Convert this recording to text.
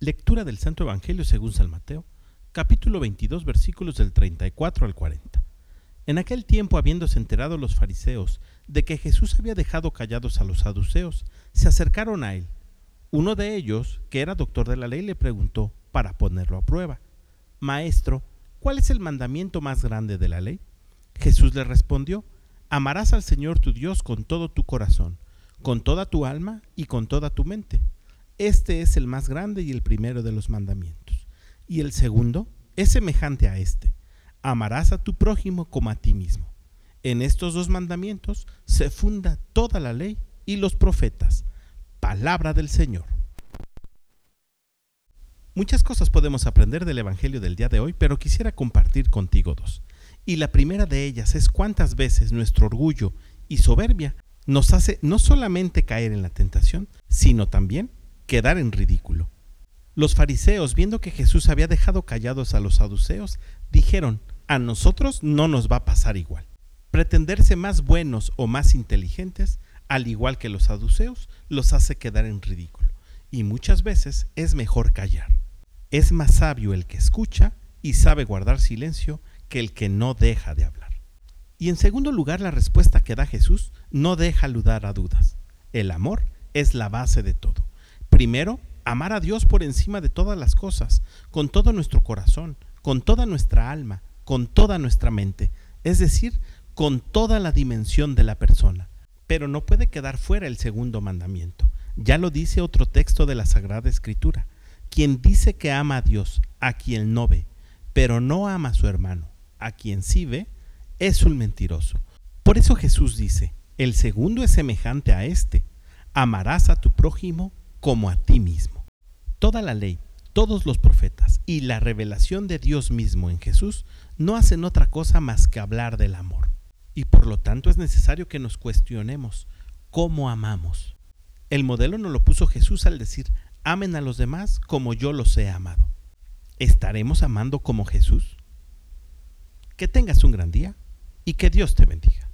Lectura del Santo Evangelio según San Mateo, capítulo 22, versículos del 34 al 40. En aquel tiempo, habiéndose enterado los fariseos de que Jesús había dejado callados a los saduceos, se acercaron a él. Uno de ellos, que era doctor de la ley, le preguntó, para ponerlo a prueba, Maestro, ¿cuál es el mandamiento más grande de la ley? Jesús le respondió, Amarás al Señor tu Dios con todo tu corazón, con toda tu alma y con toda tu mente este es el más grande y el primero de los mandamientos. Y el segundo es semejante a este. Amarás a tu prójimo como a ti mismo. En estos dos mandamientos se funda toda la ley y los profetas. Palabra del Señor. Muchas cosas podemos aprender del Evangelio del día de hoy, pero quisiera compartir contigo dos. Y la primera de ellas es cuántas veces nuestro orgullo y soberbia nos hace no solamente caer en la tentación, sino también quedar en ridículo. Los fariseos, viendo que Jesús había dejado callados a los saduceos, dijeron, a nosotros no nos va a pasar igual. Pretenderse más buenos o más inteligentes, al igual que los saduceos, los hace quedar en ridículo. Y muchas veces es mejor callar. Es más sabio el que escucha y sabe guardar silencio que el que no deja de hablar. Y en segundo lugar, la respuesta que da Jesús no deja lugar a dudas. El amor es la base de todo. Primero, amar a Dios por encima de todas las cosas, con todo nuestro corazón, con toda nuestra alma, con toda nuestra mente, es decir, con toda la dimensión de la persona. Pero no puede quedar fuera el segundo mandamiento. Ya lo dice otro texto de la Sagrada Escritura. Quien dice que ama a Dios, a quien no ve, pero no ama a su hermano, a quien sí ve, es un mentiroso. Por eso Jesús dice, el segundo es semejante a este, amarás a tu prójimo como a ti mismo. Toda la ley, todos los profetas y la revelación de Dios mismo en Jesús no hacen otra cosa más que hablar del amor. Y por lo tanto es necesario que nos cuestionemos cómo amamos. El modelo nos lo puso Jesús al decir, amen a los demás como yo los he amado. ¿Estaremos amando como Jesús? Que tengas un gran día y que Dios te bendiga.